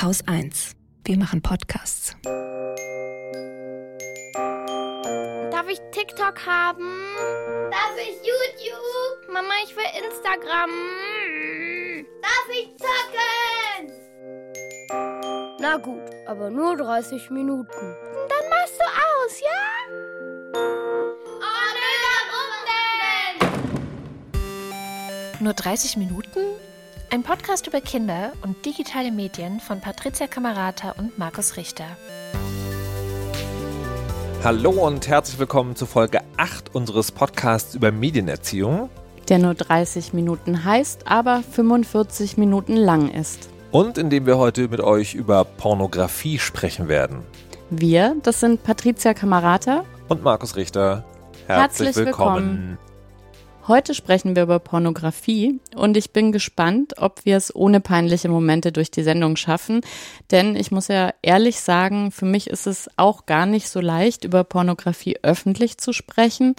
Haus 1. Wir machen Podcasts. Darf ich TikTok haben? Darf ich YouTube? Mama, ich will Instagram. Darf ich zocken? Na gut, aber nur 30 Minuten. Dann machst du aus, ja? Oh? Nur 30 Minuten? Ein Podcast über Kinder und digitale Medien von Patricia Kamerata und Markus Richter. Hallo und herzlich willkommen zu Folge 8 unseres Podcasts über Medienerziehung. Der nur 30 Minuten heißt, aber 45 Minuten lang ist. Und in dem wir heute mit euch über Pornografie sprechen werden. Wir, das sind Patricia Kamerata Und Markus Richter. Herzlich, Herzlich willkommen. willkommen. Heute sprechen wir über Pornografie und ich bin gespannt, ob wir es ohne peinliche Momente durch die Sendung schaffen. Denn ich muss ja ehrlich sagen, für mich ist es auch gar nicht so leicht, über Pornografie öffentlich zu sprechen,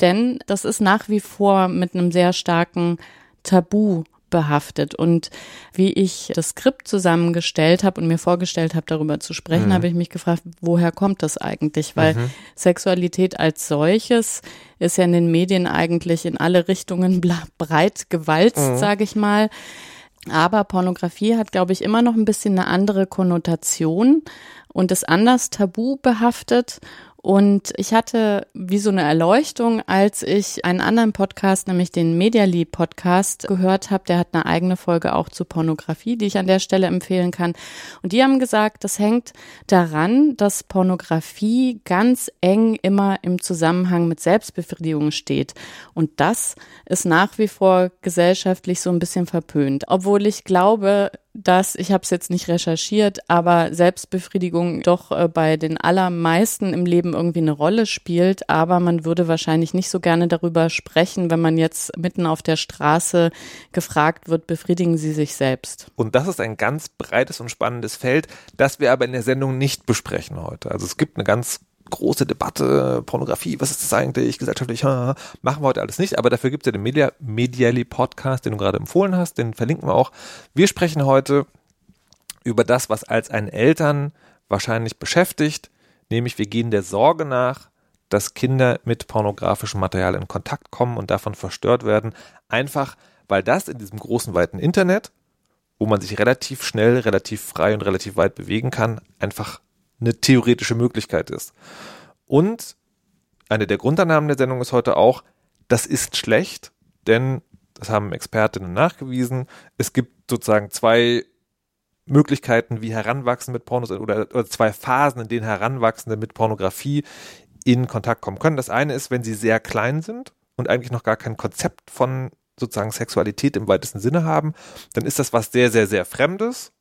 denn das ist nach wie vor mit einem sehr starken Tabu behaftet. Und wie ich das Skript zusammengestellt habe und mir vorgestellt habe, darüber zu sprechen, Mhm. habe ich mich gefragt, woher kommt das eigentlich? Weil Sexualität als solches ist ja in den Medien eigentlich in alle Richtungen breit gewalzt, Mhm. sage ich mal. Aber Pornografie hat, glaube ich, immer noch ein bisschen eine andere Konnotation und ist anders tabu behaftet. Und ich hatte wie so eine Erleuchtung, als ich einen anderen Podcast, nämlich den Medially Podcast, gehört habe. Der hat eine eigene Folge auch zu Pornografie, die ich an der Stelle empfehlen kann. Und die haben gesagt, das hängt daran, dass Pornografie ganz eng immer im Zusammenhang mit Selbstbefriedigung steht. Und das ist nach wie vor gesellschaftlich so ein bisschen verpönt. Obwohl ich glaube, dass, ich habe es jetzt nicht recherchiert, aber Selbstbefriedigung doch äh, bei den allermeisten im Leben irgendwie eine Rolle spielt. Aber man würde wahrscheinlich nicht so gerne darüber sprechen, wenn man jetzt mitten auf der Straße gefragt wird, befriedigen Sie sich selbst. Und das ist ein ganz breites und spannendes Feld, das wir aber in der Sendung nicht besprechen heute. Also es gibt eine ganz große Debatte, Pornografie, was ist das eigentlich, gesellschaftlich, ha, ha, machen wir heute alles nicht, aber dafür gibt es ja den Media, Medially Podcast, den du gerade empfohlen hast, den verlinken wir auch. Wir sprechen heute über das, was als einen Eltern wahrscheinlich beschäftigt, nämlich wir gehen der Sorge nach, dass Kinder mit pornografischem Material in Kontakt kommen und davon verstört werden, einfach weil das in diesem großen, weiten Internet, wo man sich relativ schnell, relativ frei und relativ weit bewegen kann, einfach eine theoretische Möglichkeit ist. Und eine der Grundannahmen der Sendung ist heute auch, das ist schlecht, denn das haben Expertinnen nachgewiesen. Es gibt sozusagen zwei Möglichkeiten, wie Heranwachsende mit Pornos oder, oder zwei Phasen, in denen Heranwachsende mit Pornografie in Kontakt kommen können. Das eine ist, wenn sie sehr klein sind und eigentlich noch gar kein Konzept von sozusagen Sexualität im weitesten Sinne haben, dann ist das was sehr, sehr, sehr Fremdes.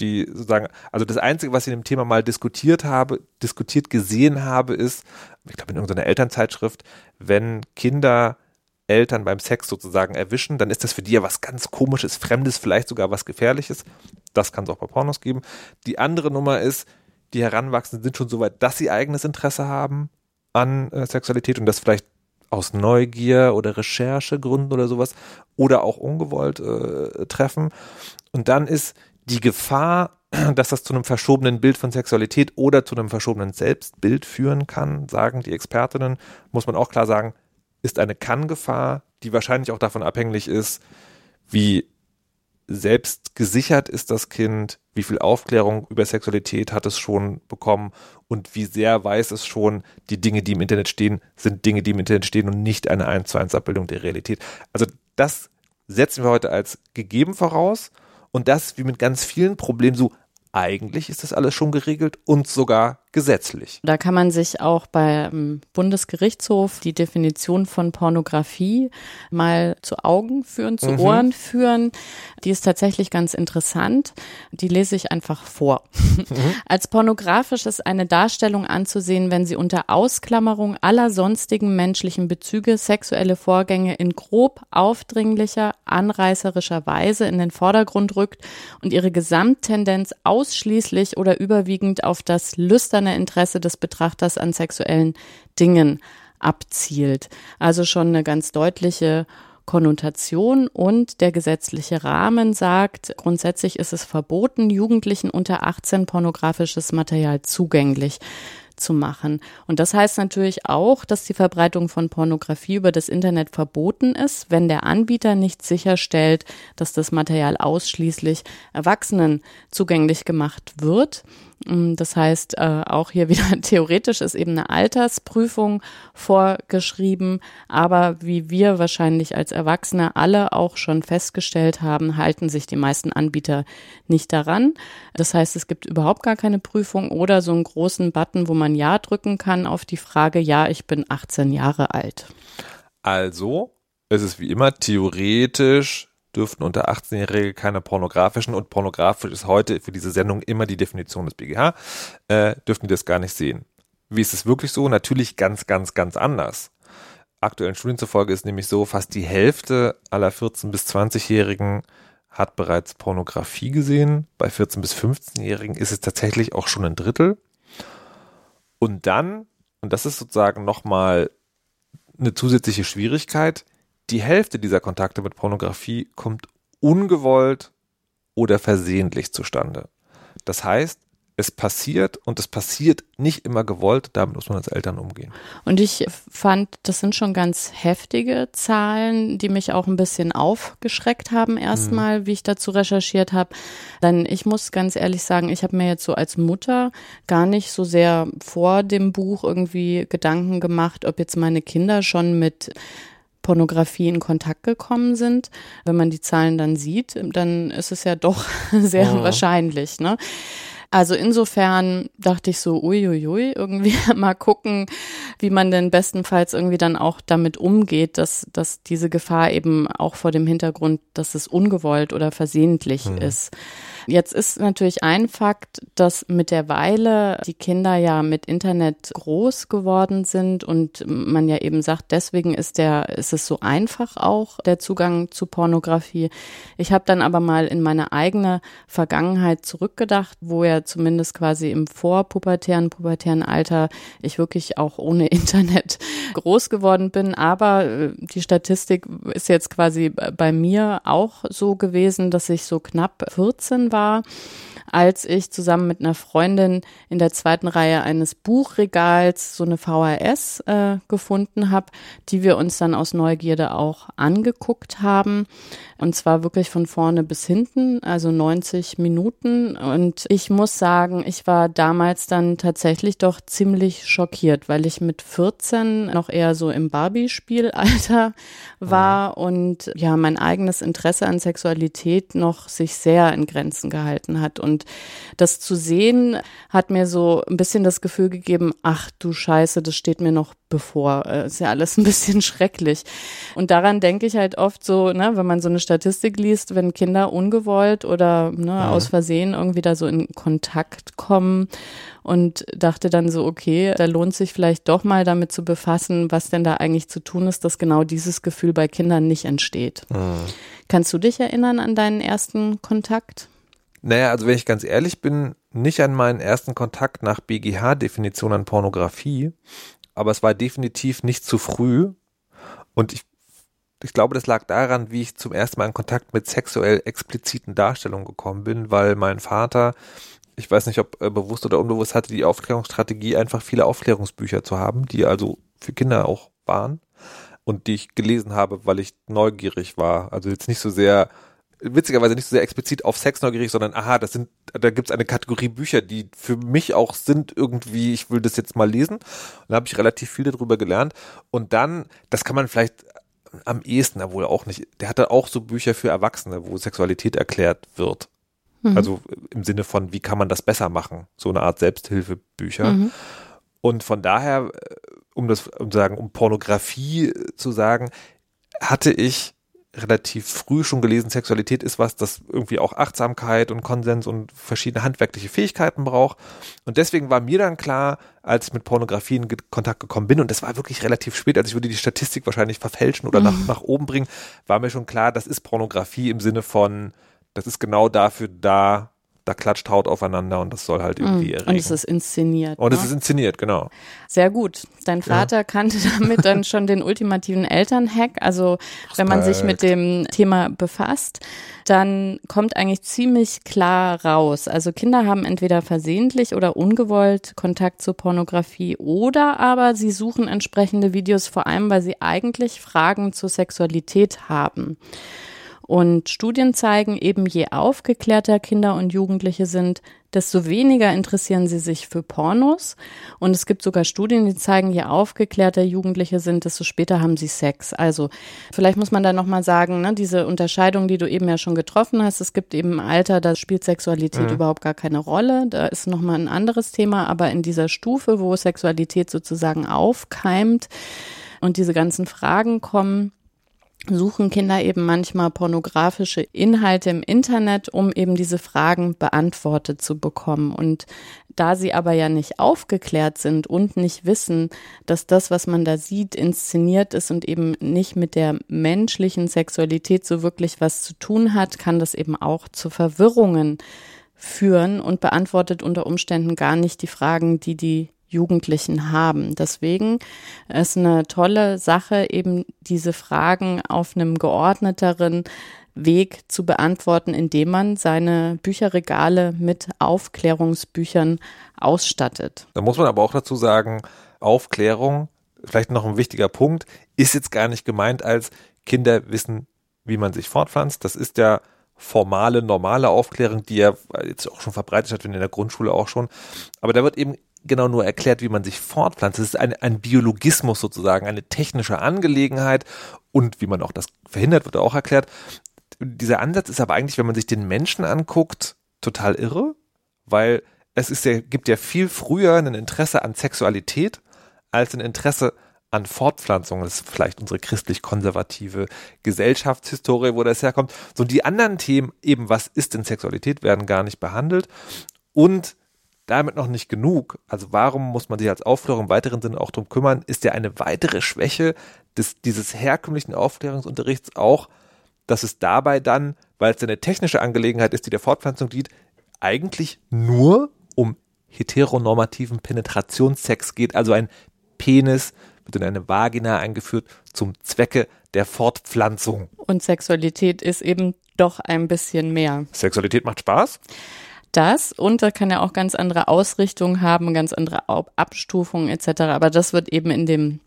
Die sozusagen, also das Einzige, was ich in dem Thema mal diskutiert habe, diskutiert gesehen habe, ist, ich glaube in irgendeiner Elternzeitschrift, wenn Kinder Eltern beim Sex sozusagen erwischen, dann ist das für die ja was ganz komisches, Fremdes, vielleicht sogar was Gefährliches. Das kann es auch bei Pornos geben. Die andere Nummer ist, die Heranwachsenden sind schon so weit, dass sie eigenes Interesse haben an äh, Sexualität und das vielleicht aus Neugier oder Recherchegründen oder sowas oder auch ungewollt äh, treffen. Und dann ist die Gefahr, dass das zu einem verschobenen Bild von Sexualität oder zu einem verschobenen Selbstbild führen kann, sagen die Expertinnen, muss man auch klar sagen, ist eine Kann-Gefahr, die wahrscheinlich auch davon abhängig ist, wie selbst gesichert ist das Kind, wie viel Aufklärung über Sexualität hat es schon bekommen und wie sehr weiß es schon, die Dinge, die im Internet stehen, sind Dinge, die im Internet stehen und nicht eine 1 zu 1 Abbildung der Realität. Also das setzen wir heute als gegeben voraus und das wie mit ganz vielen Problemen so, eigentlich ist das alles schon geregelt und sogar gesetzlich. Da kann man sich auch beim Bundesgerichtshof die Definition von Pornografie mal zu Augen führen, zu Mhm. Ohren führen. Die ist tatsächlich ganz interessant. Die lese ich einfach vor. Als pornografisch ist eine Darstellung anzusehen, wenn sie unter Ausklammerung aller sonstigen menschlichen Bezüge sexuelle Vorgänge in grob aufdringlicher, anreißerischer Weise in den Vordergrund rückt und ihre Gesamttendenz ausschließlich oder überwiegend auf das lüsterne Interesse des Betrachters an sexuellen Dingen abzielt. Also schon eine ganz deutliche Konnotation und der gesetzliche Rahmen sagt, grundsätzlich ist es verboten, Jugendlichen unter 18 pornografisches Material zugänglich zu machen. Und das heißt natürlich auch, dass die Verbreitung von Pornografie über das Internet verboten ist, wenn der Anbieter nicht sicherstellt, dass das Material ausschließlich Erwachsenen zugänglich gemacht wird. Mm, das heißt, äh, auch hier wieder theoretisch ist eben eine Altersprüfung vorgeschrieben, aber wie wir wahrscheinlich als Erwachsene alle auch schon festgestellt haben, halten sich die meisten Anbieter nicht daran. Das heißt, es gibt überhaupt gar keine Prüfung oder so einen großen Button, wo man Ja drücken kann auf die Frage, ja, ich bin 18 Jahre alt. Also, es ist wie immer theoretisch dürften unter 18-Jährige keine pornografischen und pornografisch ist heute für diese Sendung immer die Definition des BGH, äh, dürften die das gar nicht sehen. Wie ist es wirklich so? Natürlich ganz, ganz, ganz anders. Aktuellen Studien zufolge ist nämlich so, fast die Hälfte aller 14- bis 20-Jährigen hat bereits Pornografie gesehen. Bei 14- bis 15-Jährigen ist es tatsächlich auch schon ein Drittel. Und dann, und das ist sozusagen nochmal eine zusätzliche Schwierigkeit, die Hälfte dieser Kontakte mit Pornografie kommt ungewollt oder versehentlich zustande. Das heißt, es passiert und es passiert nicht immer gewollt, damit muss man als Eltern umgehen. Und ich fand, das sind schon ganz heftige Zahlen, die mich auch ein bisschen aufgeschreckt haben erstmal, mhm. wie ich dazu recherchiert habe. Denn ich muss ganz ehrlich sagen, ich habe mir jetzt so als Mutter gar nicht so sehr vor dem Buch irgendwie Gedanken gemacht, ob jetzt meine Kinder schon mit Pornografie in Kontakt gekommen sind. Wenn man die Zahlen dann sieht, dann ist es ja doch sehr oh. wahrscheinlich. Ne? Also insofern dachte ich so, uiuiui, irgendwie mal gucken, wie man denn bestenfalls irgendwie dann auch damit umgeht, dass, dass diese Gefahr eben auch vor dem Hintergrund, dass es ungewollt oder versehentlich hm. ist. Jetzt ist natürlich ein Fakt, dass mit der Weile die Kinder ja mit Internet groß geworden sind und man ja eben sagt, deswegen ist der, ist es so einfach auch der Zugang zu Pornografie. Ich habe dann aber mal in meine eigene Vergangenheit zurückgedacht, wo ja zumindest quasi im vorpubertären, pubertären Alter ich wirklich auch ohne Internet groß geworden bin. Aber äh, die Statistik ist jetzt quasi bei mir auch so gewesen, dass ich so knapp 14 war als ich zusammen mit einer Freundin in der zweiten Reihe eines Buchregals so eine VHS äh, gefunden habe, die wir uns dann aus Neugierde auch angeguckt haben. Und zwar wirklich von vorne bis hinten, also 90 Minuten. Und ich muss sagen, ich war damals dann tatsächlich doch ziemlich schockiert, weil ich mit 14 noch eher so im Barbie-Spielalter war mhm. und ja, mein eigenes Interesse an Sexualität noch sich sehr in Grenzen gehalten hat. Und das zu sehen hat mir so ein bisschen das Gefühl gegeben, ach du Scheiße, das steht mir noch bevor. Äh, ist ja alles ein bisschen schrecklich. Und daran denke ich halt oft so, ne, wenn man so eine Statistik liest, wenn Kinder ungewollt oder ne, ja. aus Versehen irgendwie da so in Kontakt kommen und dachte dann so, okay, da lohnt sich vielleicht doch mal damit zu befassen, was denn da eigentlich zu tun ist, dass genau dieses Gefühl bei Kindern nicht entsteht. Mhm. Kannst du dich erinnern an deinen ersten Kontakt? Naja, also wenn ich ganz ehrlich bin, nicht an meinen ersten Kontakt nach BGH-Definition an Pornografie, aber es war definitiv nicht zu früh. Und ich, ich glaube, das lag daran, wie ich zum ersten Mal in Kontakt mit sexuell expliziten Darstellungen gekommen bin, weil mein Vater, ich weiß nicht, ob bewusst oder unbewusst, hatte die Aufklärungsstrategie, einfach viele Aufklärungsbücher zu haben, die also für Kinder auch waren und die ich gelesen habe, weil ich neugierig war. Also jetzt nicht so sehr witzigerweise nicht so sehr explizit auf Sex neugierig, sondern aha, das sind, da gibt's eine Kategorie Bücher, die für mich auch sind irgendwie, ich will das jetzt mal lesen. Und da habe ich relativ viel darüber gelernt. Und dann, das kann man vielleicht am ehesten, wohl auch nicht, der hatte auch so Bücher für Erwachsene, wo Sexualität erklärt wird. Mhm. Also im Sinne von, wie kann man das besser machen? So eine Art Selbsthilfebücher. Mhm. Und von daher, äh, um das, um zu sagen, um Pornografie zu sagen, hatte ich relativ früh schon gelesen, Sexualität ist was, das irgendwie auch Achtsamkeit und Konsens und verschiedene handwerkliche Fähigkeiten braucht. Und deswegen war mir dann klar, als ich mit Pornografie in Kontakt gekommen bin, und das war wirklich relativ spät, also ich würde die Statistik wahrscheinlich verfälschen oder nach, mhm. nach oben bringen, war mir schon klar, das ist Pornografie im Sinne von, das ist genau dafür da, da klatscht Haut aufeinander und das soll halt irgendwie erregen. Und es ist inszeniert. Und es ne? ist inszeniert, genau. Sehr gut. Dein Vater kannte damit dann schon den ultimativen Elternhack. Also wenn man sich mit dem Thema befasst, dann kommt eigentlich ziemlich klar raus. Also Kinder haben entweder versehentlich oder ungewollt Kontakt zur Pornografie oder aber sie suchen entsprechende Videos vor allem, weil sie eigentlich Fragen zur Sexualität haben. Und Studien zeigen eben, je aufgeklärter Kinder und Jugendliche sind, desto weniger interessieren sie sich für Pornos. Und es gibt sogar Studien, die zeigen, je aufgeklärter Jugendliche sind, desto später haben sie Sex. Also vielleicht muss man da nochmal sagen, ne, diese Unterscheidung, die du eben ja schon getroffen hast, es gibt eben ein Alter, da spielt Sexualität Mhm. überhaupt gar keine Rolle. Da ist nochmal ein anderes Thema. Aber in dieser Stufe, wo Sexualität sozusagen aufkeimt und diese ganzen Fragen kommen, suchen Kinder eben manchmal pornografische Inhalte im Internet, um eben diese Fragen beantwortet zu bekommen. Und da sie aber ja nicht aufgeklärt sind und nicht wissen, dass das, was man da sieht, inszeniert ist und eben nicht mit der menschlichen Sexualität so wirklich was zu tun hat, kann das eben auch zu Verwirrungen führen und beantwortet unter Umständen gar nicht die Fragen, die die Jugendlichen haben. Deswegen ist eine tolle Sache, eben diese Fragen auf einem geordneteren Weg zu beantworten, indem man seine Bücherregale mit Aufklärungsbüchern ausstattet. Da muss man aber auch dazu sagen, Aufklärung, vielleicht noch ein wichtiger Punkt, ist jetzt gar nicht gemeint als Kinder wissen, wie man sich fortpflanzt. Das ist ja formale, normale Aufklärung, die ja jetzt auch schon verbreitet hat, in der Grundschule auch schon. Aber da wird eben genau nur erklärt, wie man sich fortpflanzt. Das ist ein, ein Biologismus sozusagen, eine technische Angelegenheit und wie man auch das verhindert, wird auch erklärt. Dieser Ansatz ist aber eigentlich, wenn man sich den Menschen anguckt, total irre, weil es ist ja, gibt ja viel früher ein Interesse an Sexualität als ein Interesse an Fortpflanzung. Das ist vielleicht unsere christlich-konservative Gesellschaftshistorie, wo das herkommt. So die anderen Themen, eben was ist denn Sexualität, werden gar nicht behandelt. Und damit noch nicht genug. Also warum muss man sich als Aufklärung im weiteren Sinne auch drum kümmern? Ist ja eine weitere Schwäche des, dieses herkömmlichen Aufklärungsunterrichts auch, dass es dabei dann, weil es eine technische Angelegenheit ist, die der Fortpflanzung dient, eigentlich nur um heteronormativen Penetrationssex geht, also ein Penis wird in eine Vagina eingeführt zum Zwecke der Fortpflanzung. Und Sexualität ist eben doch ein bisschen mehr. Sexualität macht Spaß? Das und da kann ja auch ganz andere Ausrichtungen haben, ganz andere Abstufungen etc. Aber das wird eben in dem,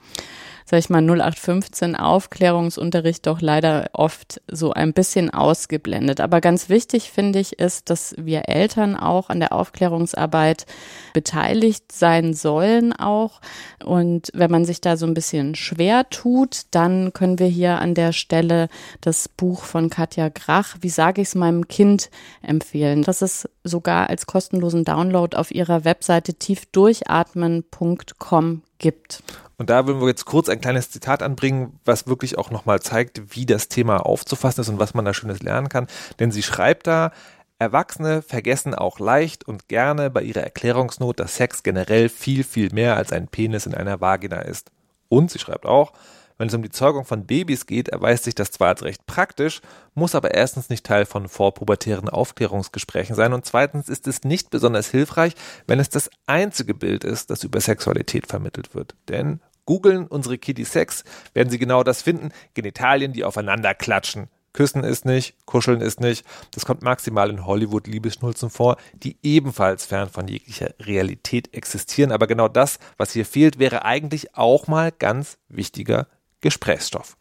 sag ich mal, 0815 Aufklärungsunterricht doch leider oft so ein bisschen ausgeblendet. Aber ganz wichtig finde ich ist, dass wir Eltern auch an der Aufklärungsarbeit beteiligt sein sollen auch. Und wenn man sich da so ein bisschen schwer tut, dann können wir hier an der Stelle das Buch von Katja Grach, wie sage ich es meinem Kind, empfehlen. Das ist sogar als kostenlosen Download auf ihrer Webseite tiefdurchatmen.com gibt. Und da wollen wir jetzt kurz ein kleines Zitat anbringen, was wirklich auch nochmal zeigt, wie das Thema aufzufassen ist und was man da Schönes lernen kann. Denn sie schreibt da, Erwachsene vergessen auch leicht und gerne bei ihrer Erklärungsnot, dass Sex generell viel, viel mehr als ein Penis in einer Vagina ist. Und sie schreibt auch, wenn es um die Zeugung von Babys geht, erweist sich das zwar als recht praktisch, muss aber erstens nicht Teil von vorpubertären Aufklärungsgesprächen sein und zweitens ist es nicht besonders hilfreich, wenn es das einzige Bild ist, das über Sexualität vermittelt wird. Denn googeln unsere Kitty Sex, werden sie genau das finden, Genitalien, die aufeinander klatschen. Küssen ist nicht, kuscheln ist nicht. Das kommt maximal in Hollywood-Liebesschnulzen vor, die ebenfalls fern von jeglicher Realität existieren. Aber genau das, was hier fehlt, wäre eigentlich auch mal ganz wichtiger Gesprächsstoff.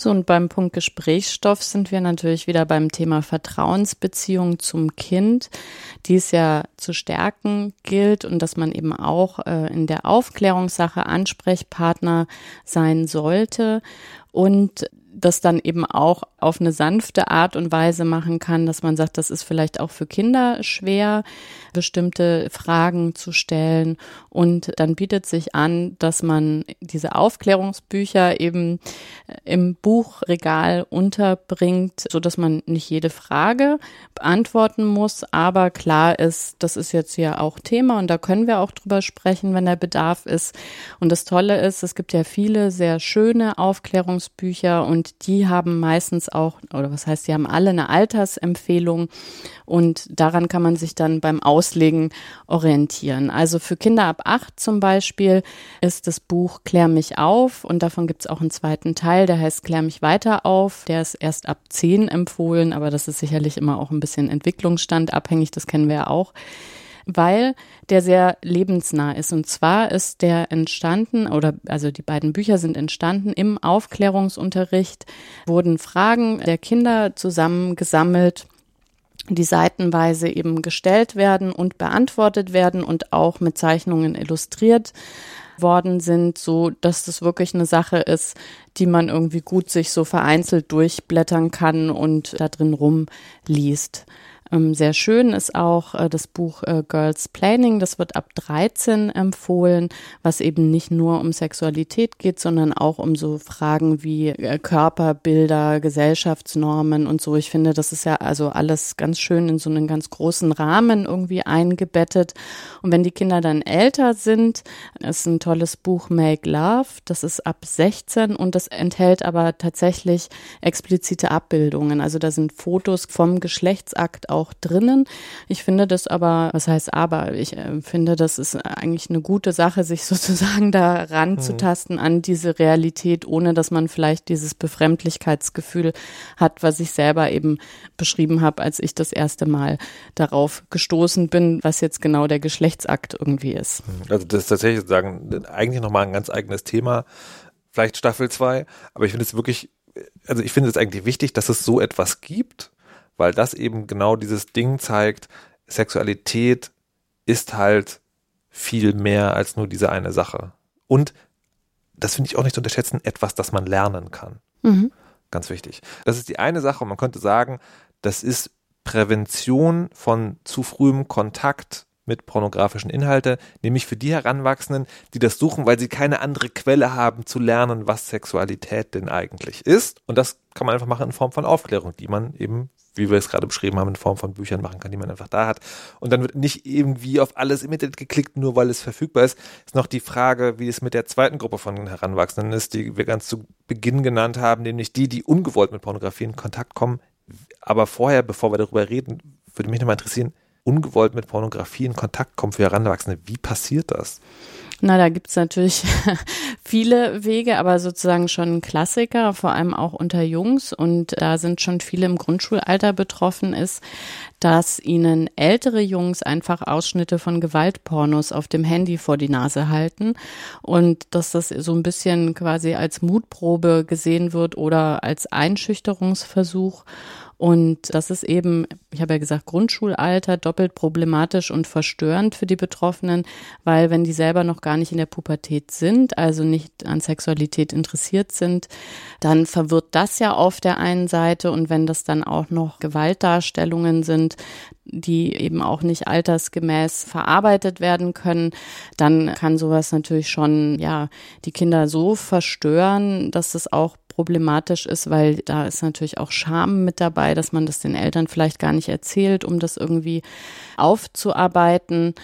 So, und beim Punkt Gesprächsstoff sind wir natürlich wieder beim Thema Vertrauensbeziehung zum Kind, die es ja zu stärken gilt und dass man eben auch äh, in der Aufklärungssache Ansprechpartner sein sollte und das dann eben auch auf eine sanfte Art und Weise machen kann, dass man sagt, das ist vielleicht auch für Kinder schwer, bestimmte Fragen zu stellen. Und dann bietet sich an, dass man diese Aufklärungsbücher eben im Buchregal unterbringt, so dass man nicht jede Frage beantworten muss. Aber klar ist, das ist jetzt ja auch Thema und da können wir auch drüber sprechen, wenn der Bedarf ist. Und das Tolle ist, es gibt ja viele sehr schöne Aufklärungsbücher und und die haben meistens auch, oder was heißt, die haben alle eine Altersempfehlung und daran kann man sich dann beim Auslegen orientieren. Also für Kinder ab acht zum Beispiel ist das Buch Klär mich auf und davon gibt es auch einen zweiten Teil, der heißt Klär mich weiter auf. Der ist erst ab zehn empfohlen, aber das ist sicherlich immer auch ein bisschen Entwicklungsstand abhängig, das kennen wir ja auch weil der sehr lebensnah ist. Und zwar ist der entstanden, oder also die beiden Bücher sind entstanden im Aufklärungsunterricht, wurden Fragen der Kinder zusammengesammelt die seitenweise eben gestellt werden und beantwortet werden und auch mit Zeichnungen illustriert worden sind, so dass das wirklich eine Sache ist, die man irgendwie gut sich so vereinzelt durchblättern kann und da drin rumliest. Ähm, sehr schön ist auch äh, das Buch äh, Girls Planning. Das wird ab 13 empfohlen, was eben nicht nur um Sexualität geht, sondern auch um so Fragen wie äh, Körperbilder, Gesellschaftsnormen und so. Ich finde, das ist ja also alles ganz schön in so einen ganz großen Rahmen irgendwie eingebettet. Und wenn die Kinder dann älter sind, ist ein tolles Buch Make Love. Das ist ab 16 und das enthält aber tatsächlich explizite Abbildungen. Also da sind Fotos vom Geschlechtsakt auch drinnen. Ich finde das aber, was heißt aber, ich äh, finde, das ist eigentlich eine gute Sache, sich sozusagen da ranzutasten mhm. an diese Realität, ohne dass man vielleicht dieses Befremdlichkeitsgefühl hat, was ich selber eben beschrieben habe, als ich das erste Mal darauf gestoßen bin, was jetzt genau der Geschlechtsakt irgendwie ist. Mhm. Also das ist tatsächlich sagen, eigentlich nochmal ein ganz eigenes Thema, vielleicht Staffel 2, aber ich finde es wirklich, also ich finde es eigentlich wichtig, dass es so etwas gibt, weil das eben genau dieses Ding zeigt, Sexualität ist halt viel mehr als nur diese eine Sache. Und das finde ich auch nicht zu unterschätzen, etwas, das man lernen kann. Mhm. Ganz wichtig. Das ist die eine Sache und man könnte sagen, das ist Prävention von zu frühem Kontakt mit pornografischen Inhalten, nämlich für die Heranwachsenden, die das suchen, weil sie keine andere Quelle haben zu lernen, was Sexualität denn eigentlich ist. Und das kann man einfach machen in Form von Aufklärung, die man eben wie wir es gerade beschrieben haben, in Form von Büchern machen kann, die man einfach da hat. Und dann wird nicht irgendwie auf alles im Internet geklickt, nur weil es verfügbar ist. Ist noch die Frage, wie es mit der zweiten Gruppe von Heranwachsenden ist, die wir ganz zu Beginn genannt haben, nämlich die, die ungewollt mit Pornografie in Kontakt kommen. Aber vorher, bevor wir darüber reden, würde mich nochmal interessieren, ungewollt mit Pornografie in Kontakt kommen für Heranwachsende. Wie passiert das? Na, da gibt's natürlich viele Wege, aber sozusagen schon Klassiker, vor allem auch unter Jungs. Und da sind schon viele im Grundschulalter betroffen, ist, dass ihnen ältere Jungs einfach Ausschnitte von Gewaltpornos auf dem Handy vor die Nase halten und dass das so ein bisschen quasi als Mutprobe gesehen wird oder als Einschüchterungsversuch. Und das ist eben, ich habe ja gesagt, Grundschulalter doppelt problematisch und verstörend für die Betroffenen, weil wenn die selber noch gar nicht in der Pubertät sind, also nicht an Sexualität interessiert sind, dann verwirrt das ja auf der einen Seite. Und wenn das dann auch noch Gewaltdarstellungen sind, die eben auch nicht altersgemäß verarbeitet werden können, dann kann sowas natürlich schon, ja, die Kinder so verstören, dass es auch problematisch ist, weil da ist natürlich auch Scham mit dabei, dass man das den Eltern vielleicht gar nicht erzählt, um das irgendwie aufzuarbeiten.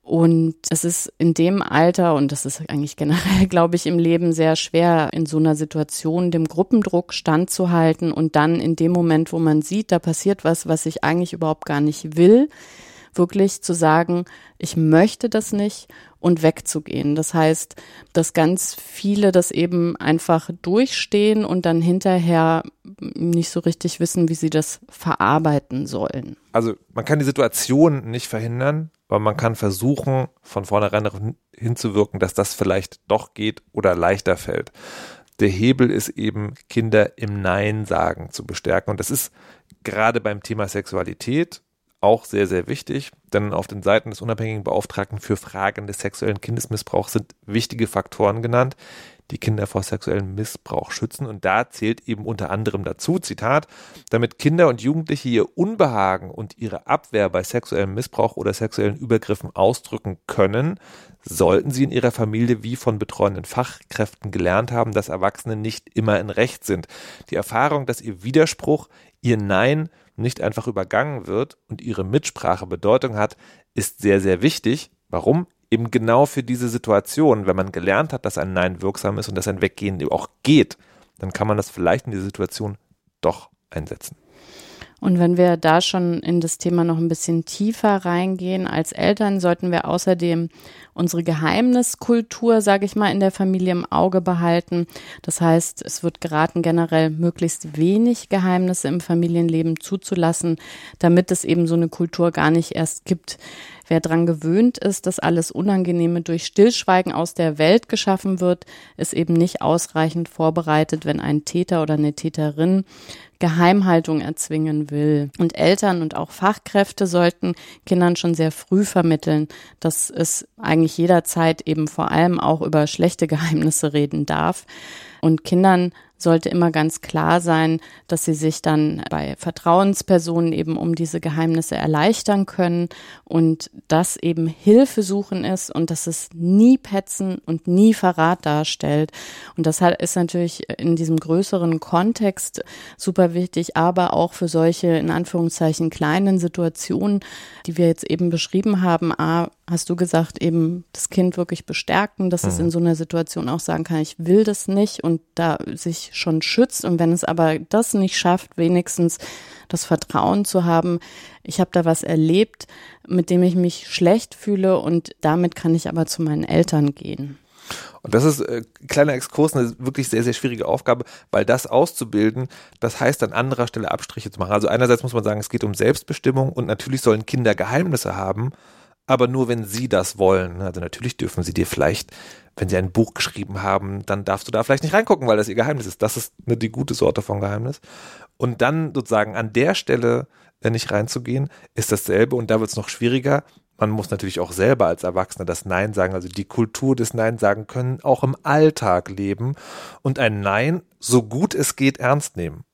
Und es ist in dem Alter, und das ist eigentlich generell, glaube ich, im Leben sehr schwer, in so einer Situation dem Gruppendruck standzuhalten und dann in dem Moment, wo man sieht, da passiert was, was ich eigentlich überhaupt gar nicht will, wirklich zu sagen, ich möchte das nicht und wegzugehen. Das heißt, dass ganz viele das eben einfach durchstehen und dann hinterher nicht so richtig wissen, wie sie das verarbeiten sollen. Also man kann die Situation nicht verhindern, aber man kann versuchen, von vornherein darauf hinzuwirken, dass das vielleicht doch geht oder leichter fällt. Der Hebel ist eben, Kinder im Nein sagen zu bestärken. Und das ist gerade beim Thema Sexualität auch sehr, sehr wichtig, denn auf den Seiten des unabhängigen Beauftragten für Fragen des sexuellen Kindesmissbrauchs sind wichtige Faktoren genannt, die Kinder vor sexuellem Missbrauch schützen. Und da zählt eben unter anderem dazu, Zitat, damit Kinder und Jugendliche ihr Unbehagen und ihre Abwehr bei sexuellem Missbrauch oder sexuellen Übergriffen ausdrücken können, sollten sie in ihrer Familie wie von betreuenden Fachkräften gelernt haben, dass Erwachsene nicht immer in Recht sind. Die Erfahrung, dass ihr Widerspruch, ihr Nein nicht einfach übergangen wird und ihre Mitsprache Bedeutung hat, ist sehr, sehr wichtig. Warum? Eben genau für diese Situation, wenn man gelernt hat, dass ein Nein wirksam ist und dass ein Weggehen auch geht, dann kann man das vielleicht in dieser Situation doch einsetzen. Und wenn wir da schon in das Thema noch ein bisschen tiefer reingehen, als Eltern sollten wir außerdem unsere Geheimniskultur, sage ich mal, in der Familie im Auge behalten. Das heißt, es wird geraten, generell möglichst wenig Geheimnisse im Familienleben zuzulassen, damit es eben so eine Kultur gar nicht erst gibt. Wer dran gewöhnt ist, dass alles Unangenehme durch Stillschweigen aus der Welt geschaffen wird, ist eben nicht ausreichend vorbereitet, wenn ein Täter oder eine Täterin Geheimhaltung erzwingen will. Und Eltern und auch Fachkräfte sollten Kindern schon sehr früh vermitteln, dass es eigentlich jederzeit eben vor allem auch über schlechte Geheimnisse reden darf. Und Kindern sollte immer ganz klar sein, dass sie sich dann bei Vertrauenspersonen eben um diese Geheimnisse erleichtern können und das eben Hilfe suchen ist und dass es nie Petzen und nie Verrat darstellt. Und das ist natürlich in diesem größeren Kontext super wichtig, aber auch für solche in Anführungszeichen kleinen Situationen, die wir jetzt eben beschrieben haben. A, hast du gesagt, eben das Kind wirklich bestärken, dass mhm. es in so einer Situation auch sagen kann, ich will das nicht und da sich schon schützt. Und wenn es aber das nicht schafft, wenigstens das Vertrauen zu haben, ich habe da was erlebt, mit dem ich mich schlecht fühle und damit kann ich aber zu meinen Eltern gehen. Und das ist äh, kleiner Exkurs, eine wirklich sehr, sehr schwierige Aufgabe, weil das auszubilden, das heißt an anderer Stelle Abstriche zu machen. Also einerseits muss man sagen, es geht um Selbstbestimmung und natürlich sollen Kinder Geheimnisse haben, aber nur wenn sie das wollen. Also natürlich dürfen sie dir vielleicht wenn sie ein Buch geschrieben haben, dann darfst du da vielleicht nicht reingucken, weil das ihr Geheimnis ist. Das ist eine, die gute Sorte von Geheimnis. Und dann sozusagen an der Stelle äh, nicht reinzugehen, ist dasselbe und da wird es noch schwieriger. Man muss natürlich auch selber als Erwachsener das Nein sagen, also die Kultur des Nein sagen können, auch im Alltag leben und ein Nein so gut es geht ernst nehmen.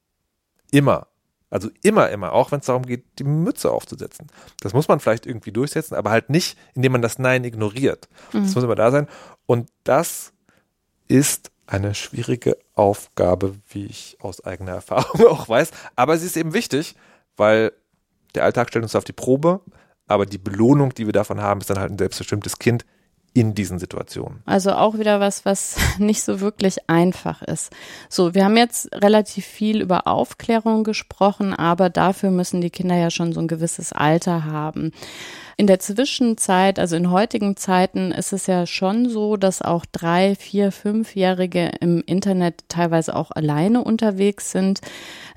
Immer. Also immer, immer, auch wenn es darum geht, die Mütze aufzusetzen. Das muss man vielleicht irgendwie durchsetzen, aber halt nicht, indem man das Nein ignoriert. Mhm. Das muss immer da sein. Und das ist eine schwierige Aufgabe, wie ich aus eigener Erfahrung auch weiß. Aber sie ist eben wichtig, weil der Alltag stellt uns auf die Probe, aber die Belohnung, die wir davon haben, ist dann halt ein selbstbestimmtes Kind, in diesen Situationen. Also auch wieder was, was nicht so wirklich einfach ist. So, wir haben jetzt relativ viel über Aufklärung gesprochen, aber dafür müssen die Kinder ja schon so ein gewisses Alter haben. In der Zwischenzeit, also in heutigen Zeiten, ist es ja schon so, dass auch drei, vier, fünfjährige im Internet teilweise auch alleine unterwegs sind,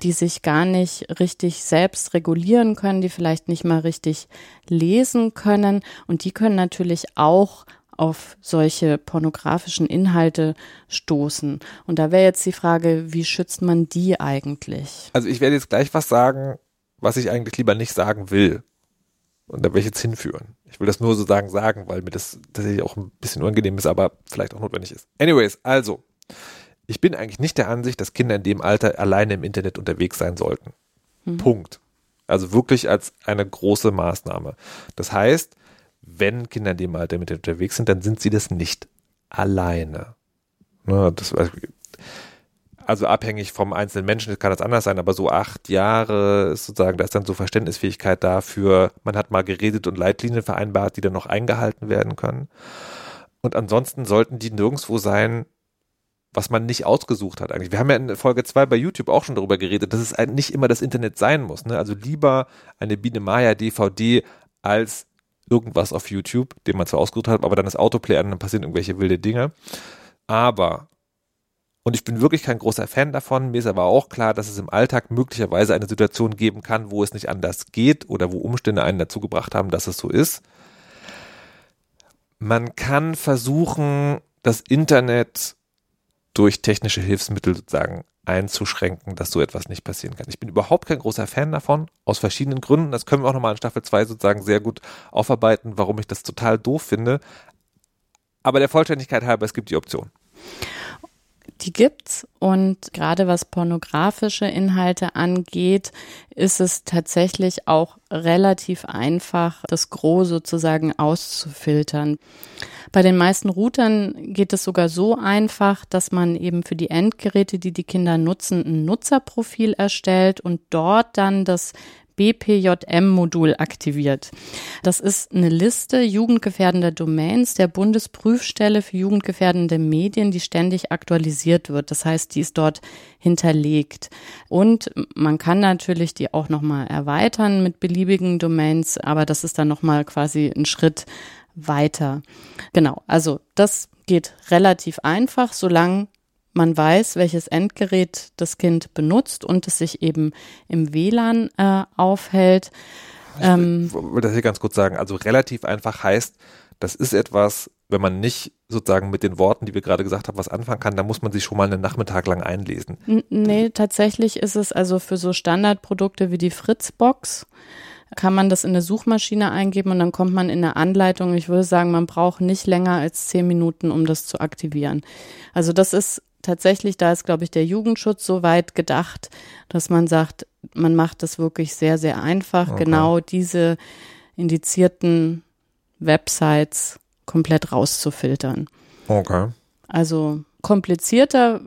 die sich gar nicht richtig selbst regulieren können, die vielleicht nicht mal richtig lesen können und die können natürlich auch auf solche pornografischen Inhalte stoßen. Und da wäre jetzt die Frage, wie schützt man die eigentlich? Also ich werde jetzt gleich was sagen, was ich eigentlich lieber nicht sagen will. Und da werde ich jetzt hinführen. Ich will das nur sozusagen sagen, weil mir das tatsächlich auch ein bisschen unangenehm ist, aber vielleicht auch notwendig ist. Anyways, also, ich bin eigentlich nicht der Ansicht, dass Kinder in dem Alter alleine im Internet unterwegs sein sollten. Mhm. Punkt. Also wirklich als eine große Maßnahme. Das heißt, wenn Kinder in dem Alter mit unterwegs sind, dann sind sie das nicht alleine. Ne, das, also abhängig vom einzelnen Menschen kann das anders sein, aber so acht Jahre ist sozusagen, da ist dann so Verständnisfähigkeit dafür, man hat mal geredet und Leitlinien vereinbart, die dann noch eingehalten werden können. Und ansonsten sollten die nirgendwo sein, was man nicht ausgesucht hat eigentlich. Wir haben ja in Folge zwei bei YouTube auch schon darüber geredet, dass es nicht immer das Internet sein muss. Ne? Also lieber eine Biene Maya DVD als irgendwas auf YouTube, den man zwar ausgesucht hat, aber dann das Autoplay an, dann passieren irgendwelche wilde Dinge. Aber, und ich bin wirklich kein großer Fan davon, mir ist aber auch klar, dass es im Alltag möglicherweise eine Situation geben kann, wo es nicht anders geht oder wo Umstände einen dazu gebracht haben, dass es so ist. Man kann versuchen, das Internet durch technische Hilfsmittel sozusagen einzuschränken, dass so etwas nicht passieren kann. Ich bin überhaupt kein großer Fan davon, aus verschiedenen Gründen. Das können wir auch nochmal in Staffel 2 sozusagen sehr gut aufarbeiten, warum ich das total doof finde. Aber der Vollständigkeit halber, es gibt die Option. Die gibt's und gerade was pornografische Inhalte angeht, ist es tatsächlich auch relativ einfach, das Gros sozusagen auszufiltern. Bei den meisten Routern geht es sogar so einfach, dass man eben für die Endgeräte, die die Kinder nutzen, ein Nutzerprofil erstellt und dort dann das BPJM-Modul aktiviert. Das ist eine Liste jugendgefährdender Domains der Bundesprüfstelle für jugendgefährdende Medien, die ständig aktualisiert wird. Das heißt, die ist dort hinterlegt. Und man kann natürlich die auch nochmal erweitern mit beliebigen Domains, aber das ist dann nochmal quasi ein Schritt weiter. Genau, also das geht relativ einfach, solange man weiß, welches Endgerät das Kind benutzt und es sich eben im WLAN äh, aufhält. Ähm, ich will das hier ganz kurz sagen. Also relativ einfach heißt, das ist etwas, wenn man nicht sozusagen mit den Worten, die wir gerade gesagt haben, was anfangen kann, dann muss man sich schon mal einen Nachmittag lang einlesen. Nee, tatsächlich ist es also für so Standardprodukte wie die Fritzbox kann man das in eine Suchmaschine eingeben und dann kommt man in eine Anleitung. Ich würde sagen, man braucht nicht länger als zehn Minuten, um das zu aktivieren. Also das ist tatsächlich, da ist, glaube ich, der Jugendschutz so weit gedacht, dass man sagt, man macht das wirklich sehr, sehr einfach, okay. genau diese indizierten Websites komplett rauszufiltern. Okay. Also komplizierter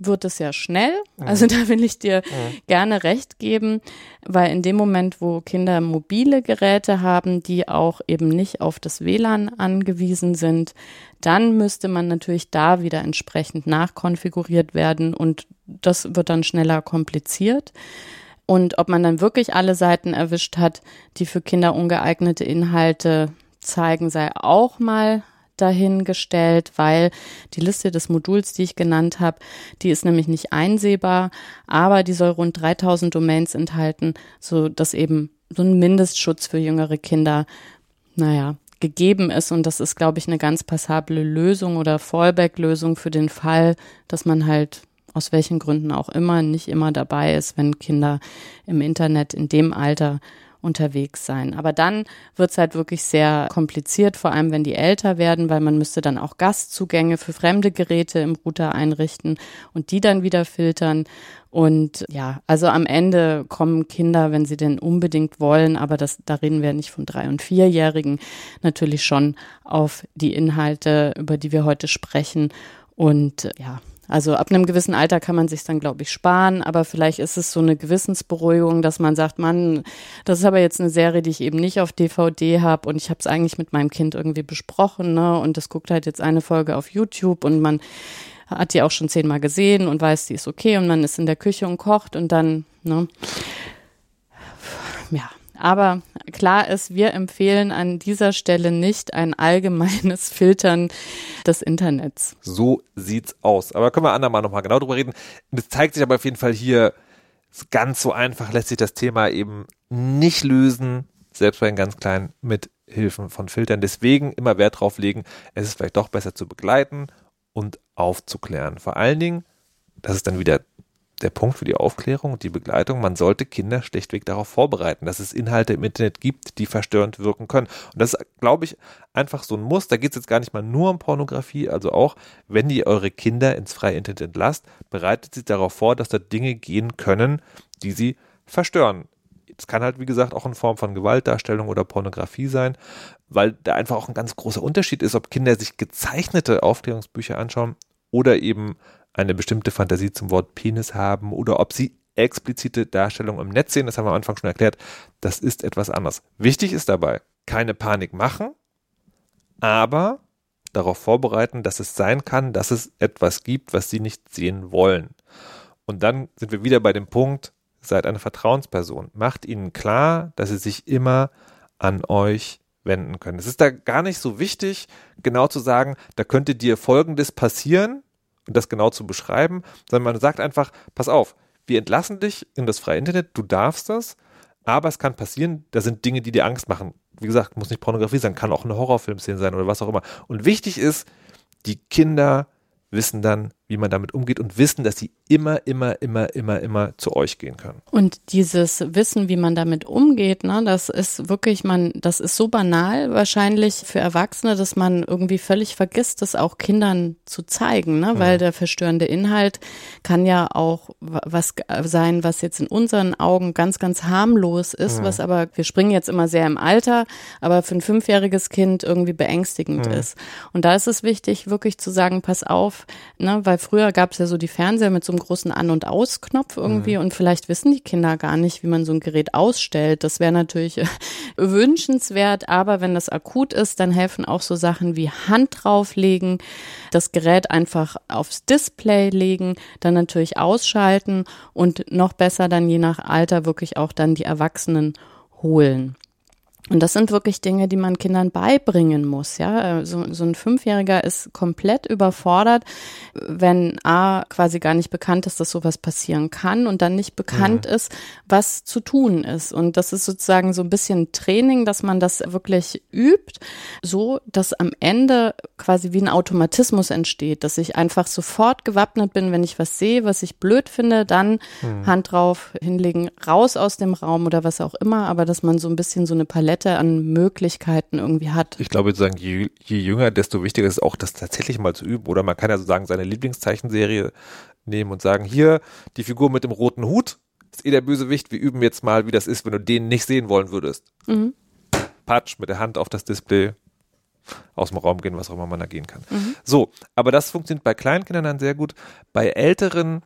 wird es ja schnell. Mhm. Also da will ich dir mhm. gerne recht geben, weil in dem Moment, wo Kinder mobile Geräte haben, die auch eben nicht auf das WLAN angewiesen sind, dann müsste man natürlich da wieder entsprechend nachkonfiguriert werden und das wird dann schneller kompliziert. Und ob man dann wirklich alle Seiten erwischt hat, die für Kinder ungeeignete Inhalte zeigen, sei auch mal dahingestellt, weil die Liste des Moduls, die ich genannt habe, die ist nämlich nicht einsehbar, aber die soll rund 3000 Domains enthalten, so dass eben so ein Mindestschutz für jüngere Kinder, naja, gegeben ist. Und das ist, glaube ich, eine ganz passable Lösung oder Fallback-Lösung für den Fall, dass man halt aus welchen Gründen auch immer nicht immer dabei ist, wenn Kinder im Internet in dem Alter unterwegs sein. Aber dann wird es halt wirklich sehr kompliziert, vor allem wenn die älter werden, weil man müsste dann auch Gastzugänge für fremde Geräte im Router einrichten und die dann wieder filtern. Und ja, also am Ende kommen Kinder, wenn sie denn unbedingt wollen, aber das, da reden wir nicht von drei- und vierjährigen, natürlich schon auf die Inhalte, über die wir heute sprechen. Und ja, also ab einem gewissen Alter kann man sich dann, glaube ich, sparen, aber vielleicht ist es so eine Gewissensberuhigung, dass man sagt, Mann, das ist aber jetzt eine Serie, die ich eben nicht auf DVD habe und ich habe es eigentlich mit meinem Kind irgendwie besprochen, ne? Und das guckt halt jetzt eine Folge auf YouTube und man hat die auch schon zehnmal gesehen und weiß, die ist okay und man ist in der Küche und kocht und dann, ne? Ja, aber klar ist, wir empfehlen an dieser Stelle nicht ein allgemeines Filtern des Internets. So sieht's aus. Aber können wir andermal nochmal genau drüber reden. Es zeigt sich aber auf jeden Fall hier, ganz so einfach lässt sich das Thema eben nicht lösen, selbst bei den ganz kleinen, mit Hilfen von Filtern. Deswegen immer Wert drauf legen, es ist vielleicht doch besser zu begleiten und aufzuklären. Vor allen Dingen, das ist dann wieder der Punkt für die Aufklärung und die Begleitung. Man sollte Kinder schlichtweg darauf vorbereiten, dass es Inhalte im Internet gibt, die verstörend wirken können. Und das ist, glaube ich, einfach so ein Muss. Da geht es jetzt gar nicht mal nur um Pornografie. Also auch, wenn ihr eure Kinder ins freie Internet entlasst, bereitet sie darauf vor, dass da Dinge gehen können, die sie verstören. Es kann halt, wie gesagt, auch in Form von Gewaltdarstellung oder Pornografie sein, weil da einfach auch ein ganz großer Unterschied ist, ob Kinder sich gezeichnete Aufklärungsbücher anschauen oder eben eine bestimmte Fantasie zum Wort Penis haben oder ob sie explizite Darstellungen im Netz sehen, das haben wir am Anfang schon erklärt, das ist etwas anderes. Wichtig ist dabei, keine Panik machen, aber darauf vorbereiten, dass es sein kann, dass es etwas gibt, was sie nicht sehen wollen. Und dann sind wir wieder bei dem Punkt, seid eine Vertrauensperson. Macht ihnen klar, dass sie sich immer an euch wenden können. Es ist da gar nicht so wichtig, genau zu sagen, da könnte dir Folgendes passieren, das genau zu beschreiben, sondern man sagt einfach, pass auf, wir entlassen dich in das freie Internet, du darfst das, aber es kann passieren, da sind Dinge, die dir Angst machen. Wie gesagt, muss nicht Pornografie sein, kann auch eine Horrorfilmszene sein oder was auch immer. Und wichtig ist, die Kinder wissen dann, wie man damit umgeht und wissen, dass sie immer, immer, immer, immer, immer zu euch gehen können. Und dieses Wissen, wie man damit umgeht, ne, das ist wirklich, man, das ist so banal wahrscheinlich für Erwachsene, dass man irgendwie völlig vergisst, das auch Kindern zu zeigen, ne, weil der verstörende Inhalt kann ja auch was sein, was jetzt in unseren Augen ganz, ganz harmlos ist, ja. was aber, wir springen jetzt immer sehr im Alter, aber für ein fünfjähriges Kind irgendwie beängstigend ja. ist. Und da ist es wichtig, wirklich zu sagen, pass auf, ne, weil früher gab es ja so die Fernseher mit so einem großen An- und Ausknopf irgendwie mhm. und vielleicht wissen die Kinder gar nicht, wie man so ein Gerät ausstellt. Das wäre natürlich wünschenswert, aber wenn das akut ist, dann helfen auch so Sachen wie Hand drauflegen, das Gerät einfach aufs Display legen, dann natürlich ausschalten und noch besser dann je nach Alter wirklich auch dann die Erwachsenen holen. Und das sind wirklich Dinge, die man Kindern beibringen muss. Ja, so, so ein Fünfjähriger ist komplett überfordert, wenn A quasi gar nicht bekannt ist, dass sowas passieren kann und dann nicht bekannt mhm. ist, was zu tun ist. Und das ist sozusagen so ein bisschen Training, dass man das wirklich übt, so dass am Ende quasi wie ein Automatismus entsteht, dass ich einfach sofort gewappnet bin, wenn ich was sehe, was ich blöd finde, dann mhm. Hand drauf hinlegen, raus aus dem Raum oder was auch immer, aber dass man so ein bisschen so eine Palette Palette an Möglichkeiten irgendwie hat. Ich glaube, sozusagen, je, je jünger, desto wichtiger ist es auch, das tatsächlich mal zu üben. Oder man kann ja sozusagen seine Lieblingszeichenserie nehmen und sagen, hier, die Figur mit dem roten Hut ist eh der Bösewicht. Wir üben jetzt mal, wie das ist, wenn du den nicht sehen wollen würdest. Mhm. Patsch mit der Hand auf das Display aus dem Raum gehen, was auch immer man da gehen kann. Mhm. So, aber das funktioniert bei Kleinkindern dann sehr gut. Bei älteren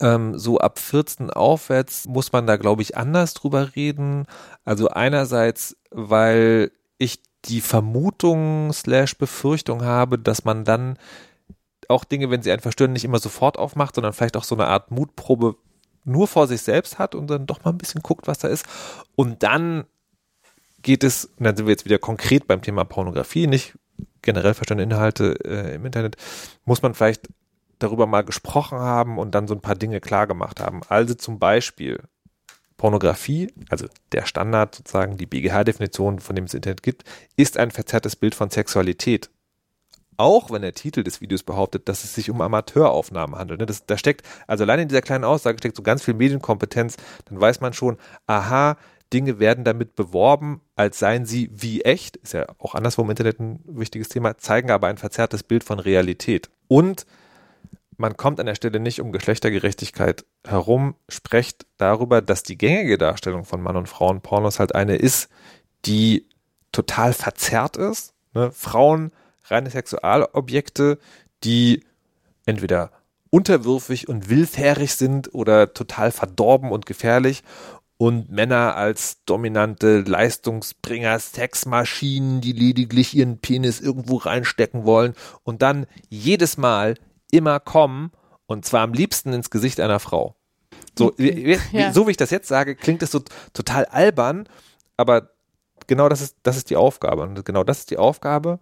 ähm, so ab 14 aufwärts muss man da, glaube ich, anders drüber reden. Also einerseits, weil ich die Vermutung slash Befürchtung habe, dass man dann auch Dinge, wenn sie einen verstören, nicht immer sofort aufmacht, sondern vielleicht auch so eine Art Mutprobe nur vor sich selbst hat und dann doch mal ein bisschen guckt, was da ist. Und dann geht es, und dann sind wir jetzt wieder konkret beim Thema Pornografie, nicht generell verstandene Inhalte äh, im Internet, muss man vielleicht darüber mal gesprochen haben und dann so ein paar Dinge klar gemacht haben. Also zum Beispiel Pornografie, also der Standard sozusagen, die BGH-Definition, von dem es Internet gibt, ist ein verzerrtes Bild von Sexualität. Auch wenn der Titel des Videos behauptet, dass es sich um Amateuraufnahmen handelt. Ne? Das, da steckt, also allein in dieser kleinen Aussage steckt so ganz viel Medienkompetenz, dann weiß man schon, aha, Dinge werden damit beworben, als seien sie wie echt, ist ja auch anderswo im Internet ein wichtiges Thema, zeigen aber ein verzerrtes Bild von Realität. Und man kommt an der Stelle nicht um Geschlechtergerechtigkeit herum, sprecht darüber, dass die gängige Darstellung von Mann und Frauen Pornos halt eine ist, die total verzerrt ist. Ne? Frauen, reine Sexualobjekte, die entweder unterwürfig und willfährig sind oder total verdorben und gefährlich und Männer als dominante Leistungsbringer, Sexmaschinen, die lediglich ihren Penis irgendwo reinstecken wollen und dann jedes Mal immer kommen und zwar am liebsten ins Gesicht einer Frau. So, wie, ja. so wie ich das jetzt sage, klingt es so total albern, aber genau das ist, das ist die Aufgabe. Und genau das ist die Aufgabe,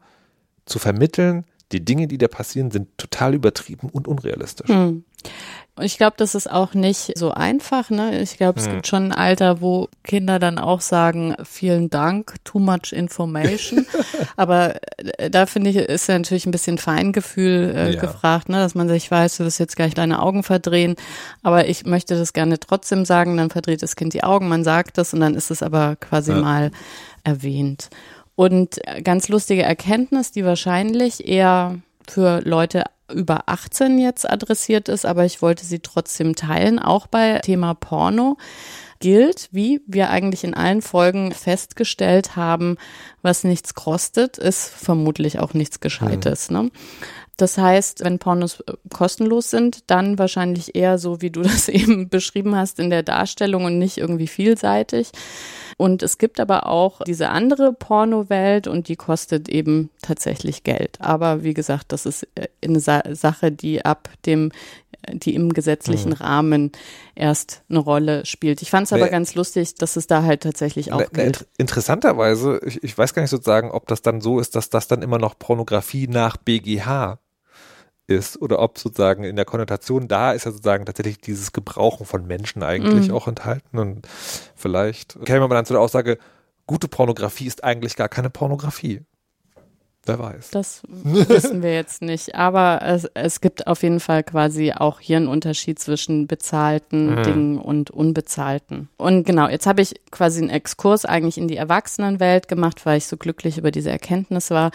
zu vermitteln, die Dinge, die da passieren, sind total übertrieben und unrealistisch. Hm. Ich glaube, das ist auch nicht so einfach. Ne? Ich glaube, es hm. gibt schon ein Alter, wo Kinder dann auch sagen, vielen Dank, too much information. Aber äh, da finde ich, ist ja natürlich ein bisschen Feingefühl äh, ja. gefragt, ne? dass man sich weiß, du wirst jetzt gleich deine Augen verdrehen. Aber ich möchte das gerne trotzdem sagen, dann verdreht das Kind die Augen, man sagt das und dann ist es aber quasi ja. mal erwähnt. Und ganz lustige Erkenntnis, die wahrscheinlich eher für Leute über 18 jetzt adressiert ist, aber ich wollte sie trotzdem teilen, auch bei Thema Porno gilt, wie wir eigentlich in allen Folgen festgestellt haben, was nichts kostet, ist vermutlich auch nichts Gescheites. Mhm. Ne? Das heißt, wenn Pornos äh, kostenlos sind, dann wahrscheinlich eher so, wie du das eben beschrieben hast in der Darstellung und nicht irgendwie vielseitig. Und es gibt aber auch diese andere Pornowelt und die kostet eben tatsächlich Geld. Aber wie gesagt, das ist äh, eine Sa Sache, die ab dem äh, die im gesetzlichen mhm. Rahmen erst eine Rolle spielt. Ich fand es aber nee. ganz lustig, dass es da halt tatsächlich auch nee, gilt. Interessanterweise, ich, ich weiß gar nicht sozusagen, ob das dann so ist, dass das dann immer noch Pornografie nach BGH ist oder ob sozusagen in der Konnotation da ist ja sozusagen tatsächlich dieses Gebrauchen von Menschen eigentlich mhm. auch enthalten und vielleicht käme man dann zu der Aussage, gute Pornografie ist eigentlich gar keine Pornografie. Wer weiß. Das wissen wir jetzt nicht. Aber es, es gibt auf jeden Fall quasi auch hier einen Unterschied zwischen bezahlten mhm. Dingen und unbezahlten. Und genau, jetzt habe ich quasi einen Exkurs eigentlich in die Erwachsenenwelt gemacht, weil ich so glücklich über diese Erkenntnis war.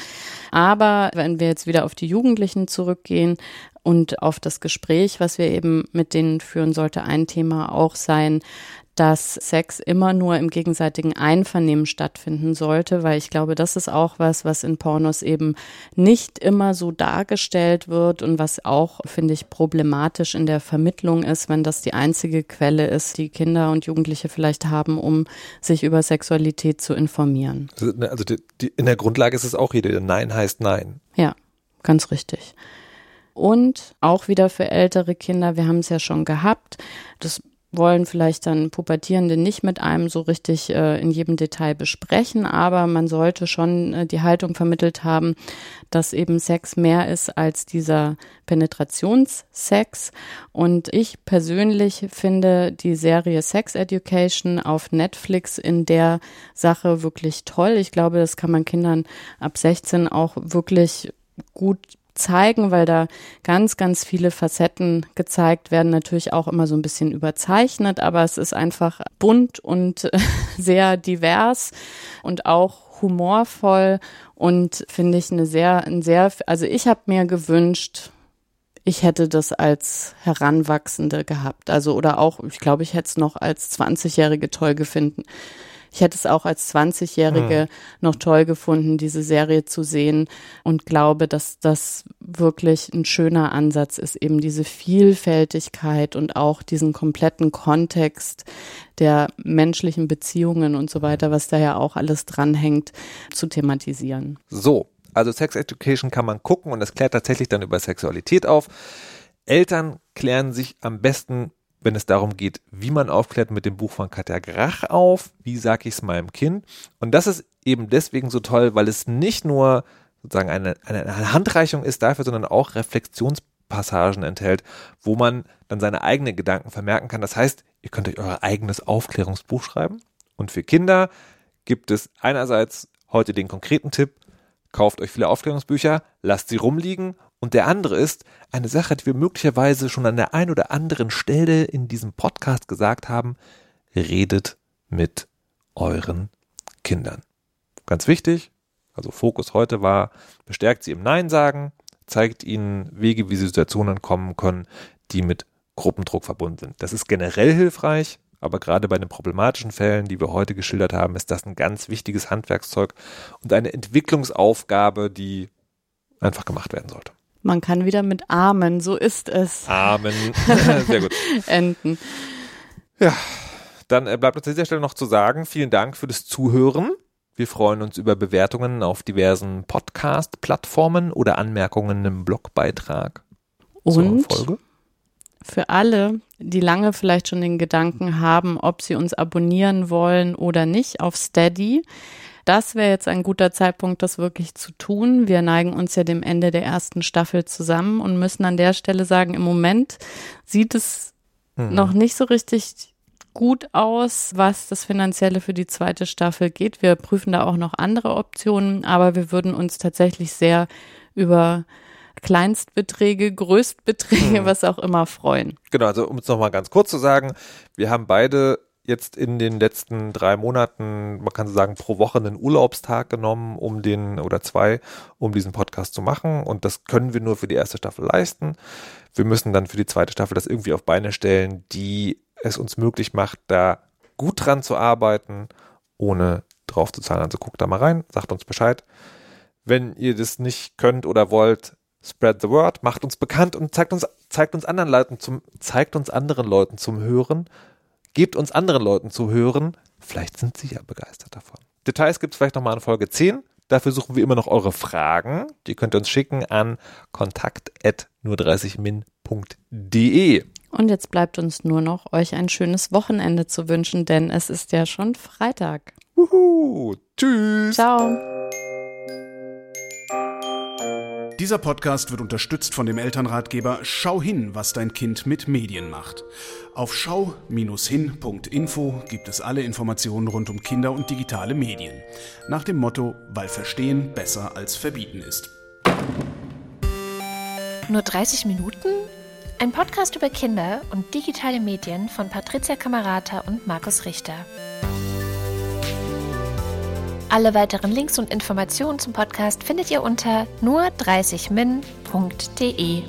Aber wenn wir jetzt wieder auf die Jugendlichen zurückgehen, und auf das Gespräch, was wir eben mit denen führen, sollte ein Thema auch sein, dass Sex immer nur im gegenseitigen Einvernehmen stattfinden sollte, weil ich glaube, das ist auch was, was in Pornos eben nicht immer so dargestellt wird und was auch, finde ich, problematisch in der Vermittlung ist, wenn das die einzige Quelle ist, die Kinder und Jugendliche vielleicht haben, um sich über Sexualität zu informieren. Also, ne, also die, die, in der Grundlage ist es auch hier, Nein heißt Nein. Ja, ganz richtig. Und auch wieder für ältere Kinder, wir haben es ja schon gehabt, das wollen vielleicht dann Pubertierende nicht mit einem so richtig äh, in jedem Detail besprechen, aber man sollte schon äh, die Haltung vermittelt haben, dass eben Sex mehr ist als dieser Penetrationssex. Und ich persönlich finde die Serie Sex Education auf Netflix in der Sache wirklich toll. Ich glaube, das kann man Kindern ab 16 auch wirklich gut zeigen, weil da ganz, ganz viele Facetten gezeigt werden, natürlich auch immer so ein bisschen überzeichnet, aber es ist einfach bunt und sehr divers und auch humorvoll und finde ich eine sehr, ein sehr, also ich habe mir gewünscht, ich hätte das als Heranwachsende gehabt. Also oder auch, ich glaube, ich hätte es noch als 20-Jährige toll gefunden, ich hätte es auch als 20-Jährige mhm. noch toll gefunden, diese Serie zu sehen und glaube, dass das wirklich ein schöner Ansatz ist, eben diese Vielfältigkeit und auch diesen kompletten Kontext der menschlichen Beziehungen und so weiter, was da ja auch alles dranhängt, zu thematisieren. So, also Sex Education kann man gucken und es klärt tatsächlich dann über Sexualität auf. Eltern klären sich am besten wenn es darum geht, wie man aufklärt mit dem Buch von Katja Grach auf, wie sage ich es meinem Kind. Und das ist eben deswegen so toll, weil es nicht nur sozusagen eine, eine Handreichung ist dafür, sondern auch Reflexionspassagen enthält, wo man dann seine eigenen Gedanken vermerken kann. Das heißt, ihr könnt euch euer eigenes Aufklärungsbuch schreiben. Und für Kinder gibt es einerseits heute den konkreten Tipp, kauft euch viele Aufklärungsbücher, lasst sie rumliegen und der andere ist eine Sache, die wir möglicherweise schon an der einen oder anderen Stelle in diesem Podcast gesagt haben. Redet mit euren Kindern. Ganz wichtig. Also Fokus heute war, bestärkt sie im Nein sagen, zeigt ihnen Wege, wie sie Situationen kommen können, die mit Gruppendruck verbunden sind. Das ist generell hilfreich, aber gerade bei den problematischen Fällen, die wir heute geschildert haben, ist das ein ganz wichtiges Handwerkszeug und eine Entwicklungsaufgabe, die einfach gemacht werden sollte. Man kann wieder mit Amen, so ist es. Amen. Sehr gut. Enden. Ja, dann äh, bleibt uns an dieser Stelle noch zu sagen, vielen Dank für das Zuhören. Wir freuen uns über Bewertungen auf diversen Podcast-Plattformen oder Anmerkungen im Blogbeitrag. Und für alle, die lange vielleicht schon den Gedanken haben, ob sie uns abonnieren wollen oder nicht auf Steady, das wäre jetzt ein guter Zeitpunkt, das wirklich zu tun. Wir neigen uns ja dem Ende der ersten Staffel zusammen und müssen an der Stelle sagen, im Moment sieht es mhm. noch nicht so richtig gut aus, was das Finanzielle für die zweite Staffel geht. Wir prüfen da auch noch andere Optionen, aber wir würden uns tatsächlich sehr über Kleinstbeträge, Größtbeträge, hm. was auch immer freuen. Genau, also um es nochmal ganz kurz zu sagen, wir haben beide jetzt in den letzten drei Monaten, man kann so sagen, pro Woche einen Urlaubstag genommen, um den oder zwei, um diesen Podcast zu machen. Und das können wir nur für die erste Staffel leisten. Wir müssen dann für die zweite Staffel das irgendwie auf Beine stellen, die es uns möglich macht, da gut dran zu arbeiten, ohne drauf zu zahlen. Also guckt da mal rein, sagt uns Bescheid. Wenn ihr das nicht könnt oder wollt, spread the word, macht uns bekannt und zeigt uns, zeigt uns anderen Leuten zum, zeigt uns anderen Leuten zum Hören, Gebt uns anderen Leuten zu hören. Vielleicht sind sie ja begeistert davon. Details gibt es vielleicht nochmal in Folge 10. Dafür suchen wir immer noch eure Fragen. Die könnt ihr uns schicken an kontakt.nur30min.de. Und jetzt bleibt uns nur noch, euch ein schönes Wochenende zu wünschen, denn es ist ja schon Freitag. Wuhu. Tschüss. Ciao. Dieser Podcast wird unterstützt von dem Elternratgeber Schau hin, was dein Kind mit Medien macht. Auf schau-hin.info gibt es alle Informationen rund um Kinder und digitale Medien. Nach dem Motto, weil Verstehen besser als Verbieten ist. Nur 30 Minuten? Ein Podcast über Kinder und digitale Medien von Patricia Kamerata und Markus Richter. Alle weiteren Links und Informationen zum Podcast findet ihr unter nur30min.de.